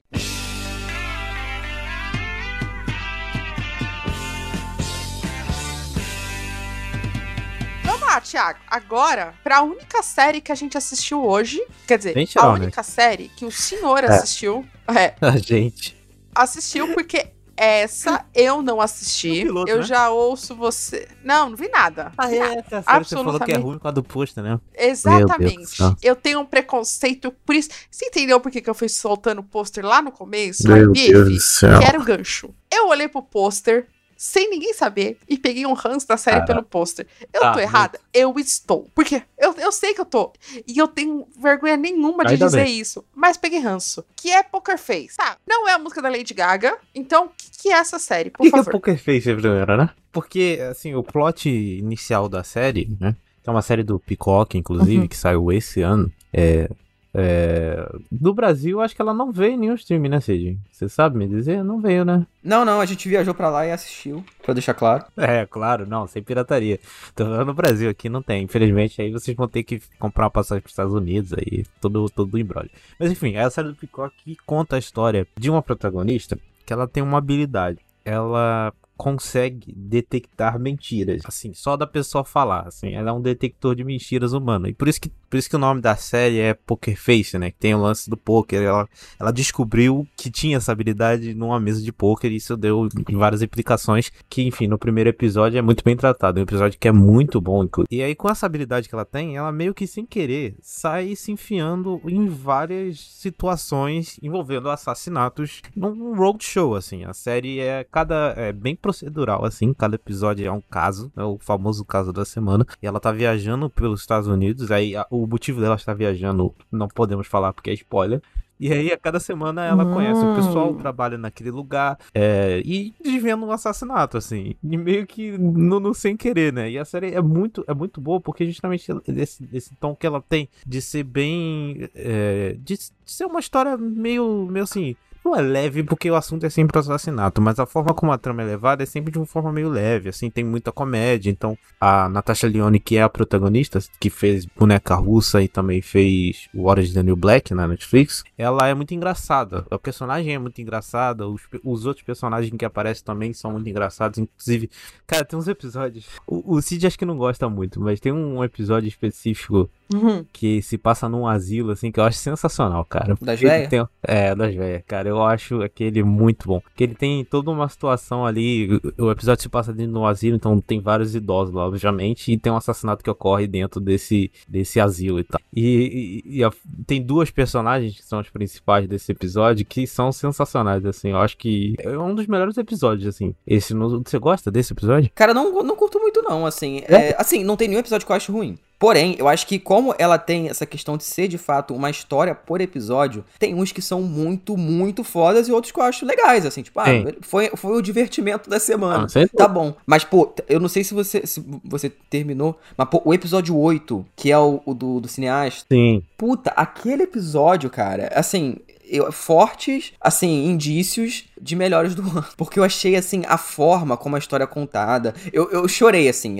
Lá, Thiago. Agora, pra única série que a gente assistiu hoje, quer dizer, Gente, a não, né? única série que o senhor assistiu, é, A gente. assistiu porque essa eu não assisti. É piloto, eu né? já ouço você. Não, não vi nada. Ah, nada. é, série você falou que é Absolutamente. ruim com a do pôster, né? Exatamente. Eu tenho um preconceito por isso. Você entendeu por que, que eu fui soltando o pôster lá no começo? Meu? Deus do céu. Que era o gancho. Eu olhei pro pôster. Sem ninguém saber, e peguei um ranço da série Ah. pelo pôster. Eu Ah, tô errada? Eu estou. Porque eu, eu sei que eu tô. E eu tenho vergonha nenhuma de Ainda dizer bem. isso. Mas peguei ranço. Que é Poker Face. Tá, não é a música da Lady Gaga. Então, o que, que é essa série? Por que, que é favor. Poker Face primeiro, né? Porque, assim, o plot inicial da série, né? Que é uma série do Peacock, inclusive, Uhum. que saiu esse ano. É. é... Do Brasil, acho que ela não veio em nenhum stream, né, Cid? Você sabe me dizer? Não veio, né? Não, não, a gente viajou pra lá e assistiu, pra deixar claro. É, claro, não, sem pirataria. Tô falando no Brasil aqui, não tem. Infelizmente, aí vocês vão ter que comprar uma passagem pros Estados Unidos, aí tudo, tudo embrolho. Mas enfim, é a série do Peacock que conta a história de uma protagonista que ela tem uma habilidade. Ela consegue detectar mentiras, assim, só da pessoa falar, assim, ela é um detector de mentiras humano. E por isso que, por isso que o nome da série é Poker Face, né, que tem o lance do poker, ela, ela descobriu que tinha essa habilidade numa mesa de poker e isso deu várias implicações que, enfim, no primeiro episódio é muito bem tratado, é um episódio que é muito bom, inclusive. E aí com essa habilidade que ela tem, ela meio que sem querer sai se enfiando em várias situações envolvendo assassinatos num roadshow, assim. A série é cada é bem procedural, assim, cada episódio é um caso, é o famoso caso da semana. E ela tá viajando pelos Estados Unidos, aí a- o motivo dela estar viajando não podemos falar porque é spoiler. E aí, a cada semana, ela conhece o pessoal, trabalha naquele lugar, é, e desvendo um assassinato, assim. E meio que no, no sem querer, né? E a série é muito, é muito boa, porque justamente esse, esse tom que ela tem de ser bem. é, de, de ser uma história meio, meio assim. Não é leve porque o assunto é sempre assassinato, mas a forma como a trama é levada é sempre de uma forma meio leve, assim, tem muita comédia. Então, a Natasha Lyonne, que é a protagonista, que fez Boneca Russa e também fez o Orange the New Black na Netflix, ela é muito engraçada. A personagem é muito engraçada, os, os outros personagens que aparecem também são muito engraçados. Inclusive, cara, tem uns episódios. O, o Cid acho que não gosta muito, mas tem um episódio específico Uhum. que se passa num asilo, assim, que eu acho sensacional, cara. Das tem- É, das velhas, cara. Eu acho aquele muito bom. Porque ele tem toda uma situação ali. O episódio se passa dentro do asilo, então tem vários idosos lá, obviamente. E tem um assassinato que ocorre dentro desse, desse asilo e tal. E, e- e a- tem duas personagens que são as principais desse episódio que são sensacionais, assim. Eu acho que é um dos melhores episódios, assim. Esse, você gosta desse episódio? Cara, não, não curto muito não, assim. É, assim, não tem nenhum episódio que eu acho ruim. Porém, eu acho que como ela tem essa questão de ser de fato uma história por episódio, tem uns que são muito, muito fodas e outros que eu acho legais, assim, tipo, ah, Sim. foi, foi o divertimento da semana. Ah, Tá bom. Mas, pô, eu não sei se você, se você terminou, mas, pô, o episódio 8, que é o, o do, do cineasta, Sim. puta, aquele episódio, cara, assim. Eu, fortes, assim, indícios de melhores do ano. Porque eu achei, assim, a forma como a história é contada. Eu, eu chorei, assim.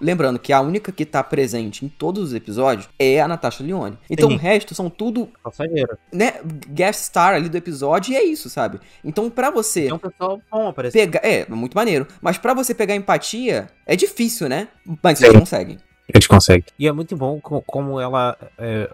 Lembrando que a única que tá presente em todos os episódios é a Natasha Lyonne. Então Sim. o resto são tudo, Passageiro. né, guest star ali do episódio e é isso, sabe? Então pra você Tem um pessoal bom aparecendo. pegar. É, muito maneiro. Mas pra você pegar empatia, é difícil, né? Mas eles conseguem. Eles conseguem. E é muito bom co- como ela. É,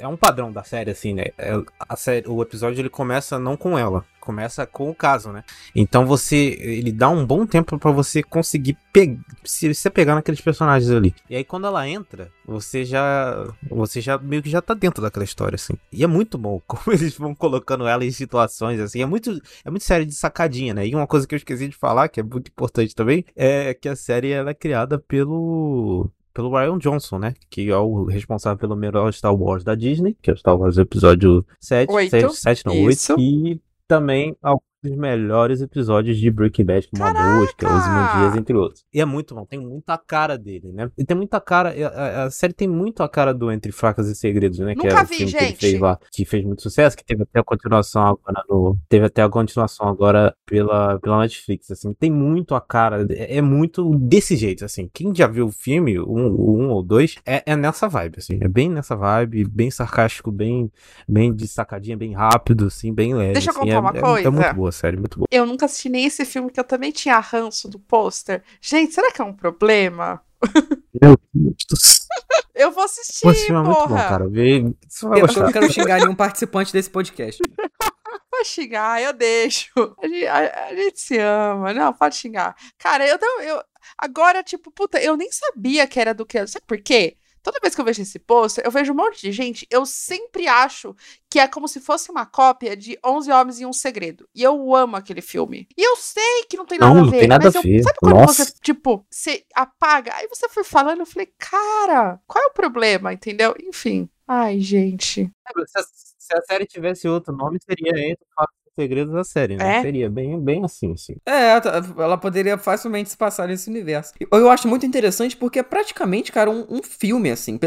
é um padrão da série, assim, né? É, a série, o episódio ele começa não com ela, começa com o caso, né? Então você. Ele dá um bom tempo pra você conseguir pe se, se pegar naqueles personagens ali. E aí quando ela entra, você já. Você já meio que já tá dentro daquela história, assim. E é muito bom como eles vão colocando ela em situações, assim. É muito, é muito série de sacadinha, né? E uma coisa que eu esqueci de falar, que é muito importante também, é que a série ela é criada pelo pelo Ryan Johnson, né? Que é o responsável pelo melhor Star Wars da Disney, que é o Star Wars episódio 7, Oito. 7, 7 não, 8, Isso. e também dos melhores episódios de Breaking Bad, como a Mosca, Os Dias, entre outros. E é muito bom, tem muita cara dele, né? E tem muita cara, a, a- série tem muito a cara do Entre Fracas e Segredos, né? que Nunca era o vi, filme que ele gente. fez lá, que fez muito sucesso, que teve até a continuação agora no... Teve até a continuação agora pela, pela Netflix, assim. Tem muito a cara, é, é muito desse jeito, assim. Quem já viu o filme, um, o um ou dois, é, é nessa vibe, assim. É bem nessa vibe, bem sarcástico, bem, bem de sacadinha, bem rápido, assim, bem leve. Deixa eu assim. contar é, uma é- é coisa. muito boa a série, muito boa. Eu nunca assisti nem esse filme, que eu também tinha ranço do pôster. Gente, será que é um problema? Meu Deus do céu. Eu vou assistir, Pô, esse filme é muito bom, cara. Vê, você vai Eu gostar. não quero xingar nenhum participante desse podcast. Pode xingar, eu deixo. A gente, a- a gente se ama. Não, pode xingar. Cara, eu, não- eu agora, tipo, puta, eu nem sabia que era do que. Sabe por quê? Toda vez que eu vejo esse pôster, eu vejo um monte de gente, eu sempre acho que é como se fosse uma cópia de 11 Homens e um Segredo. E eu amo aquele filme. E eu sei que não tem nada Não, a não ver. tem nada mas a eu- ver. Sabe quando Nossa. você, tipo, você apaga? Aí você foi falando, eu falei, cara, qual é o problema? Entendeu? Enfim. Ai, gente. Se a, se a série tivesse outro nome, seria Entre Fatos Segredos da série, né? É? Seria bem, bem assim, assim. É, tá- ela poderia facilmente se passar nesse universo. Eu, acho muito interessante porque é praticamente, cara, um, um filme, assim.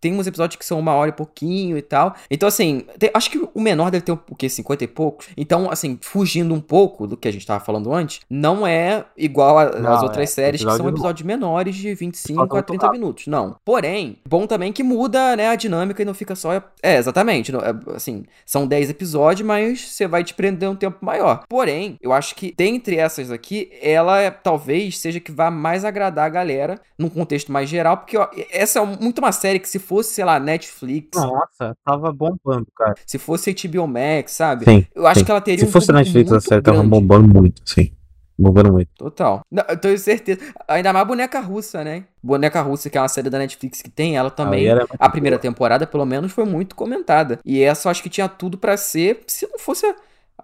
Tem uns episódios que são uma hora e pouquinho e tal. Então, assim, tem- acho que o menor deve ter o quê? 50 e poucos. Então, assim, fugindo um pouco do que a gente tava falando antes, não é igual a- Não, às é, outras séries que são episódio episódios menores de 25 Falta a muito 30 minutos. Não. Porém, bom também que muda, né, a dinâmica e não fica só. É, exatamente. é, assim, são 10 episódios, mas você vai te prender um tempo maior. Porém, eu acho que dentre essas aqui, ela é- talvez seja que vá mais agradar a galera num contexto mais geral, porque ó, essa é muito uma série que se fosse, sei lá, Netflix, Nossa, tava bombando, cara. se fosse HBO Max, sabe? Sim. Eu acho sim. que ela teria Se um fosse Netflix, a série tava grande. bombando muito, sim. Bombando muito. Total. Não, eu tenho certeza. Ainda mais Boneca Russa, né? Boneca Russa, que é uma série da Netflix que tem, ela também. A primeira boa. temporada, pelo menos, foi muito comentada. E essa eu acho que tinha tudo pra ser, se não fosse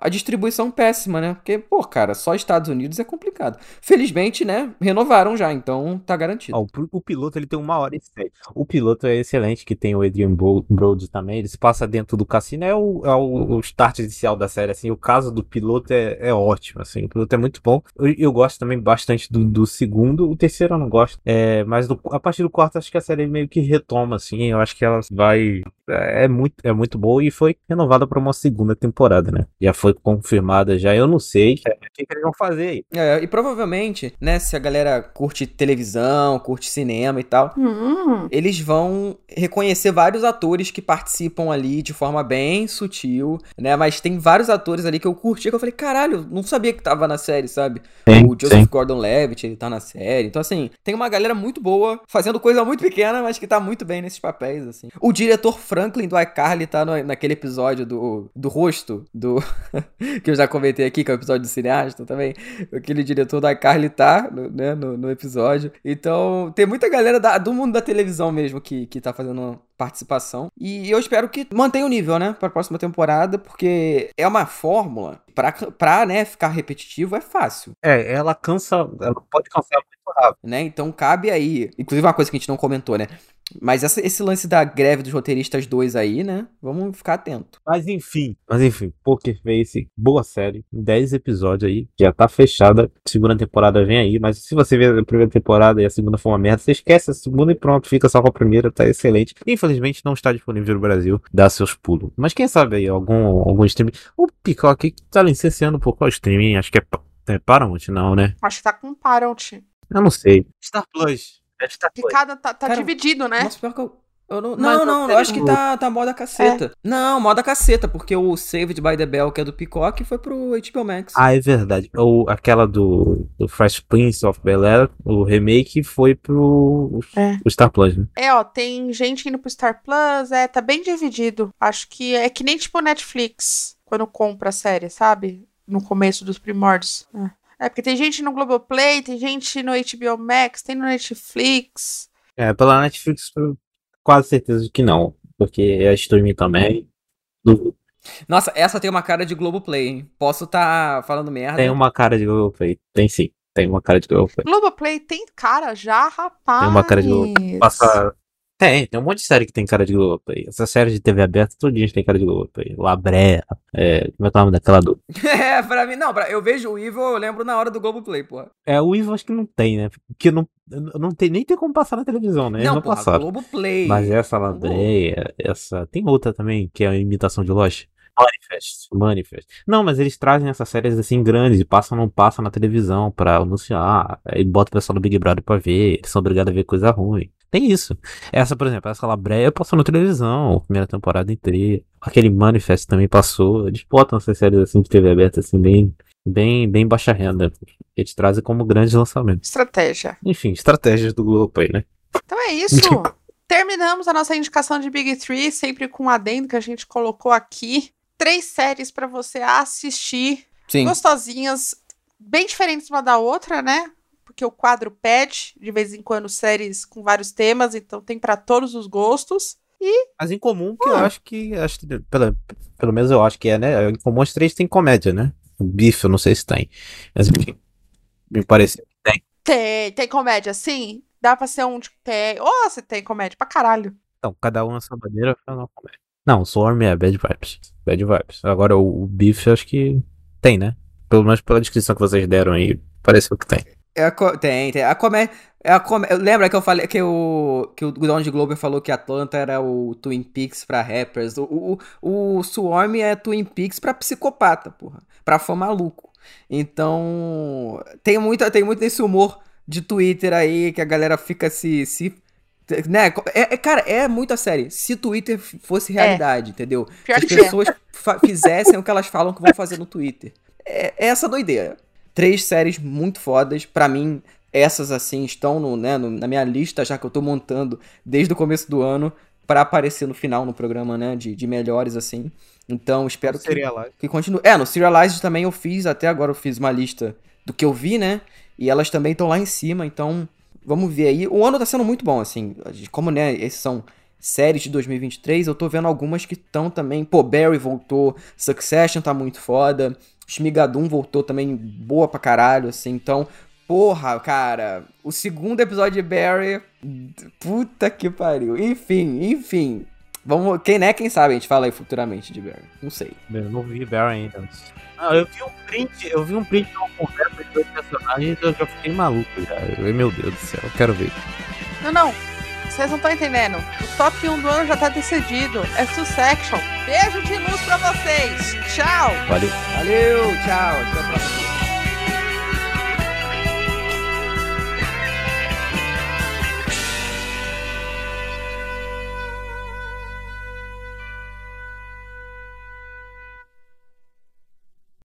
a, distribuição péssima, né? Porque, pô, cara, só Estados Unidos é complicado. Felizmente, né? Renovaram já, então tá garantido. Ó, o, pi- o piloto ele tem uma hora e sete. O piloto é excelente, que tem o Adrian Bro- Brody também. Ele se passa dentro do cassino. É o, é o, o start inicial da série. Assim, o caso do piloto é, é ótimo. Assim, o piloto é muito bom. Eu, eu gosto também bastante do, do segundo. O terceiro eu não gosto. É, mas do- a partir do quarto, acho que a série meio que retoma. Assim, eu acho que ela vai. É muito, é muito boa e foi renovada para uma segunda temporada, né? Já foi confirmada já. Eu não sei o que, que eles vão fazer aí. É, e provavelmente, né, se a galera curte televisão, curte cinema e tal, Hum, eles vão reconhecer vários atores que participam ali de forma bem sutil, né? Mas tem vários atores ali que eu curti que eu falei, caralho, não sabia que tava na série, sabe? Sim, o Joseph. Gordon-Levitt, ele tá na série. Então, assim, tem uma galera muito boa, fazendo coisa muito pequena, mas que tá muito bem nesses papéis, assim. O diretor Franklin do iCarly tá no- naquele episódio do, do rosto, do... que eu já comentei aqui, que é o episódio do cineasta também. Aquele diretor do iCarly tá no, né, no, no episódio. Então, tem muita galera da- do mundo da televisão mesmo que, que tá fazendo participação. E eu espero que mantenha o nível, né, pra próxima temporada, porque é uma fórmula pra, pra né, ficar repetitivo é fácil. É, ela cansa, ela pode cansar muito rápido. né? Então cabe aí. Inclusive, uma coisa que a gente não comentou, né? Mas essa- esse lance da greve dos roteiristas dois aí, né? Vamos ficar atento. Mas enfim, mas enfim, Poker Face, boa série, 10 episódios aí, já tá fechada, segunda temporada vem aí, mas se você ver a primeira temporada e a segunda for uma merda, você esquece a segunda e pronto, fica só com a primeira, tá excelente. Infelizmente não está disponível no Brasil, dá seus pulos. Mas quem sabe aí, algum, algum streaming, o Peacock tá licenciando por qual streaming, acho que é, é Paramount, não, né? Acho que tá com Paramount. Eu não sei. Star Plus. É Star Que cada tá, tá Cara, dividido, né? Nossa, pior que eu. Eu não, Mas não, não, eu acho que tá, tá moda caceta. Não, moda caceta, porque o Saved by the Bell, que é do Peacock, foi pro HBO Max. Ah, é verdade. Ou aquela do, do Fresh Prince of Bel-Air, o remake foi pro É. o Star Plus, né? É, ó, tem gente indo pro Star Plus, é, tá bem dividido. Acho que é que nem tipo Netflix, quando compra a série, sabe? No começo dos primórdios. É. É, porque tem gente no Globoplay, tem gente no HBO Max, tem no Netflix. É, pela Netflix, quase certeza de que não. Porque é streaming também. Nossa, essa tem uma cara de Globoplay, hein? Posso estar falando merda. Tem uma cara de Globoplay. Tem sim. Tem uma cara de Globoplay. Globoplay tem cara já, rapaz. Tem uma cara de Globoplay. Passa... Tem, tem um monte de série que tem cara de Globoplay. Essa série de TV aberta, todo dia tem cara de Globoplay. Labré, é... Como é que é o nome daquela do... é, pra mim, não, pra, eu vejo o Evil, eu lembro na hora do Globoplay, porra. É, o Ivo acho que não tem, né? Porque não, não tem, nem tem como passar na televisão, né? Não, não porra, passaram. Globoplay. Mas essa Labreia, essa. Tem outra também, que é a imitação de Lost. Manifest. Manifest. Não, mas eles trazem essas séries assim grandes e passam não passam na televisão pra anunciar. Aí bota o pessoal do Big Brother pra ver. Eles são obrigados a ver coisa ruim. Tem isso. Essa, por exemplo, essa Labreia passou na televisão, primeira temporada inteira. Aquele Manifest também passou. Eles botam essas séries assim de TV aberta, assim, bem, bem, bem baixa renda. Eles trazem como grandes lançamentos. Estratégia. Enfim, estratégias do Globoplay, né? Então é isso. Terminamos a nossa indicação de Big Three, sempre com um adendo que a gente colocou aqui. Três séries pra você assistir, Sim. gostosinhas, bem diferentes uma da outra, né? Porque o quadro pede, de vez em quando, séries com vários temas, então tem pra todos os gostos. Mas em comum, que eu acho que. Acho, pelo, pelo menos eu acho que é, né? Em comum as três tem comédia, né? O bife, eu não sei se tem. Mas enfim. Me parece que tem. Tem, tem comédia, sim. Dá pra ser um de tem. Ô, você tem comédia pra caralho. Então, cada um na sua maneira faz uma comédia. Não, o Swarm é Bad Vibes. Bad Vibes. Agora o, o bife acho que tem, né? Pelo menos pela descrição que vocês deram aí, pareceu que tem. É a co- tem, tem. A comédia. É a comé... Lembra que eu falei que o, que o Donald Glover falou que Atlanta era o Twin Peaks pra rappers? O, o, o Swarm é Twin Peaks pra psicopata, porra. Pra fã maluco. Então. Tem muito, tem muito desse humor de Twitter aí que a galera fica se. se né? É, é- cara, é muita série. Se Twitter fosse realidade, entendeu? Pior Se as é. pessoas fa- fizessem o que elas falam que vão fazer no Twitter. É, é essa doideira. Três séries muito fodas. Pra mim, essas assim estão no, né, no- na minha lista, já que eu tô montando desde o começo do ano, pra aparecer no final no programa, né? De, de melhores, assim. Então, espero que, que continue. É, no Serialized também eu fiz, até agora eu fiz uma lista do que eu vi, né? E elas também estão lá em cima, então vamos ver aí. O ano tá sendo muito bom, assim. Como, né, esses são séries de 2023, eu tô vendo algumas que estão também. Pô, Barry voltou, Succession tá muito foda, Shmigadum voltou também boa pra caralho, assim. Então, porra, cara, o segundo episódio de Barry. Puta que pariu. Enfim, enfim. Vamos, quem né, quem sabe a gente fala aí futuramente de Barry. Não sei. Eu não vi Barry ainda. Ah, eu vi um print, eu vi um print de uma conversa de dois personagens e eu já fiquei maluco já. Eu, meu Deus do céu, eu quero ver. Não, não. Vocês não estão entendendo. O top 1 do ano já tá decidido. É Succession. Beijo de luz pra vocês. Tchau. Valeu. Valeu, tchau, até a próxima.